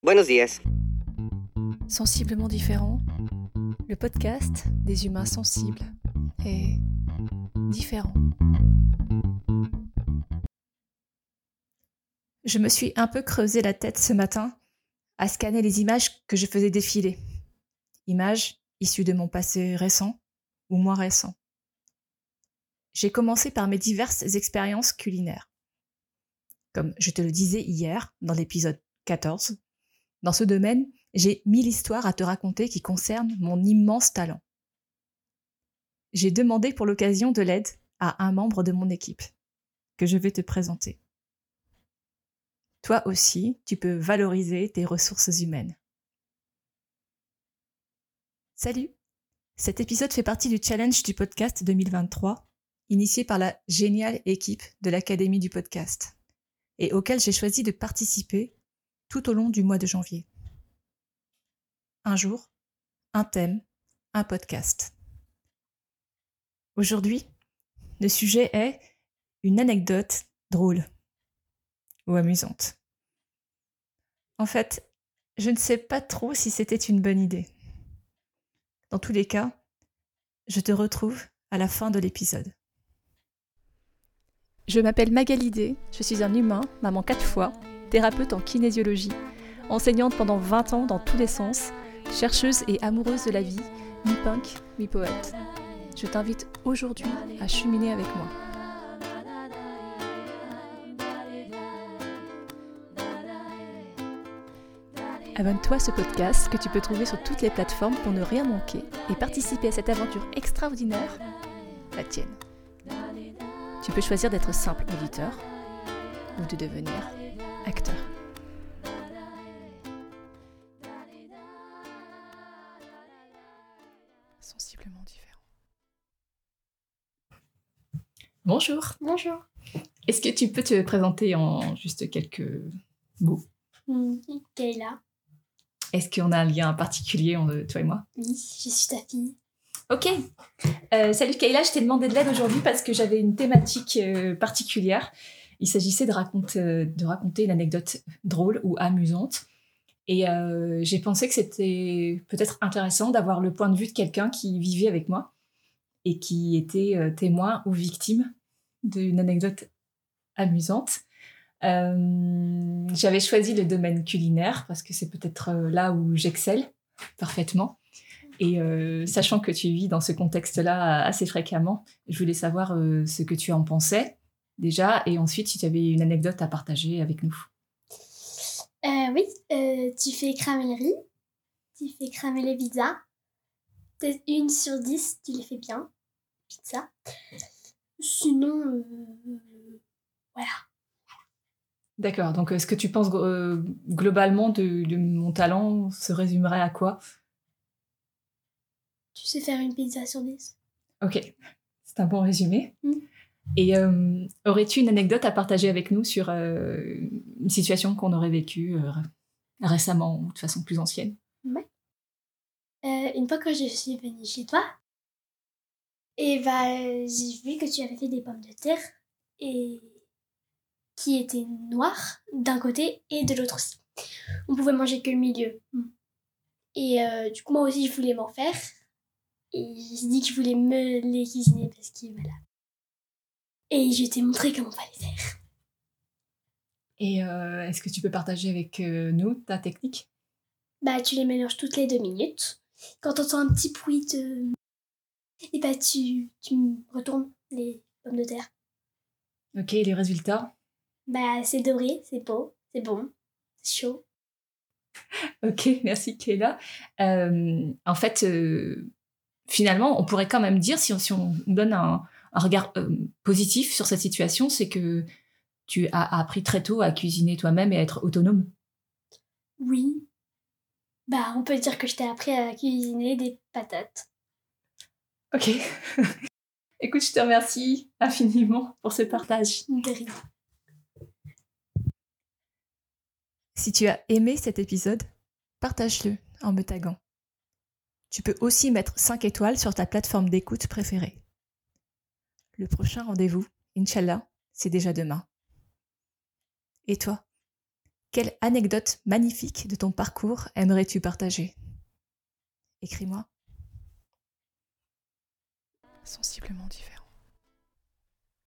Buenos días. Sensiblement différent, le podcast des humains sensibles est différent. Je me suis un peu creusé la tête ce matin à scanner les images que je faisais défiler. Images issues de mon passé récent ou moins récent. J'ai commencé par mes diverses expériences culinaires. Comme je te le disais hier dans l'épisode 14, dans ce domaine, j'ai mille histoires à te raconter qui concernent mon immense talent. J'ai demandé pour l'occasion de l'aide à un membre de mon équipe, que je vais te présenter. Toi aussi, tu peux valoriser tes ressources humaines. Salut Cet épisode fait partie du challenge du podcast 2023, initié par la géniale équipe de l'Académie du podcast, et auquel j'ai choisi de participer tout au long du mois de janvier. Un jour, un thème, un podcast. Aujourd'hui, le sujet est une anecdote drôle ou amusante. En fait, je ne sais pas trop si c'était une bonne idée. Dans tous les cas, je te retrouve à la fin de l'épisode. Je m'appelle Magalidé, je suis un humain, maman quatre fois, thérapeute en kinésiologie, enseignante pendant 20 ans dans tous les sens, chercheuse et amoureuse de la vie, mi-punk, mi-poète. Je t'invite aujourd'hui à cheminer avec moi. Abonne-toi à ce podcast que tu peux trouver sur toutes les plateformes pour ne rien manquer et participer à cette aventure extraordinaire, la tienne. Tu peux choisir d'être simple auditeur ou de devenir acteur. Sensiblement différent. Bonjour. Bonjour. Est-ce que tu peux te présenter en juste quelques mots? Hmm, Kayla. Est-ce qu'on a un lien particulier entre toi et moi? Oui, je suis ta fille. Ok. Euh, salut Kayla, je t'ai demandé de l'aide aujourd'hui parce que j'avais une thématique euh, particulière. Il s'agissait de raconter, une anecdote drôle ou amusante. Et euh, j'ai pensé que c'était peut-être intéressant d'avoir le point de vue de quelqu'un qui vivait avec moi et qui était euh, témoin ou victime d'une anecdote amusante. Euh, J'avais choisi le domaine culinaire parce que c'est peut-être là où j'excelle parfaitement. Et sachant que tu vis dans ce contexte-là assez fréquemment, je voulais savoir ce que tu en pensais déjà et ensuite si tu avais une anecdote à partager avec nous. Euh, oui, euh, tu fais cramer le riz, tu fais cramer les pizzas. Peut-être une sur dix, tu les fais bien. Pizza. Sinon, euh, voilà. D'accord, donc euh, ce que tu penses globalement de, de mon talent se résumerait à quoi? Tu sais faire une pizza sur dix. Ok, c'est un bon résumé. Mm. Et euh, aurais-tu une anecdote à partager avec nous sur euh, une situation qu'on aurait vécue euh, récemment ou de façon plus ancienne? Euh, une fois que je suis venue chez toi, et bah, j'ai vu que tu avais fait des pommes de terre et qui étaient noires d'un côté et de l'autre aussi. On pouvait manger que le milieu. Et du coup, moi aussi, je voulais m'en faire. Et j'ai dit que je voulais me les cuisiner parce que voilà. Et je t'ai montré comment fallait faire. Et euh, est-ce que tu peux partager avec euh, nous ta technique? Bah, tu les mélanges toutes les deux minutes. Quand t'entends un petit bruit de. Et bah, tu, tu retournes les pommes de terre. Ok, les résultats? Bah, c'est doré, c'est beau, c'est bon, c'est chaud. Ok, merci Kéla. Euh, en fait, euh, finalement, on pourrait quand même dire, si on, si on donne un, un regard euh, positif sur cette situation, c'est que tu as appris très tôt à cuisiner toi-même et à être autonome. Oui. Bah, on peut dire que je t'ai appris à cuisiner des patates. Ok. Écoute, je te remercie infiniment pour ce partage. De rien. Si tu as aimé cet épisode, partage-le en me taguant. Tu peux aussi mettre 5 étoiles sur ta plateforme d'écoute préférée. Le prochain rendez-vous, Inch'Allah, c'est déjà demain. Et toi Quelle anecdote magnifique de ton parcours aimerais-tu partager? Écris-moi. Sensiblement différent.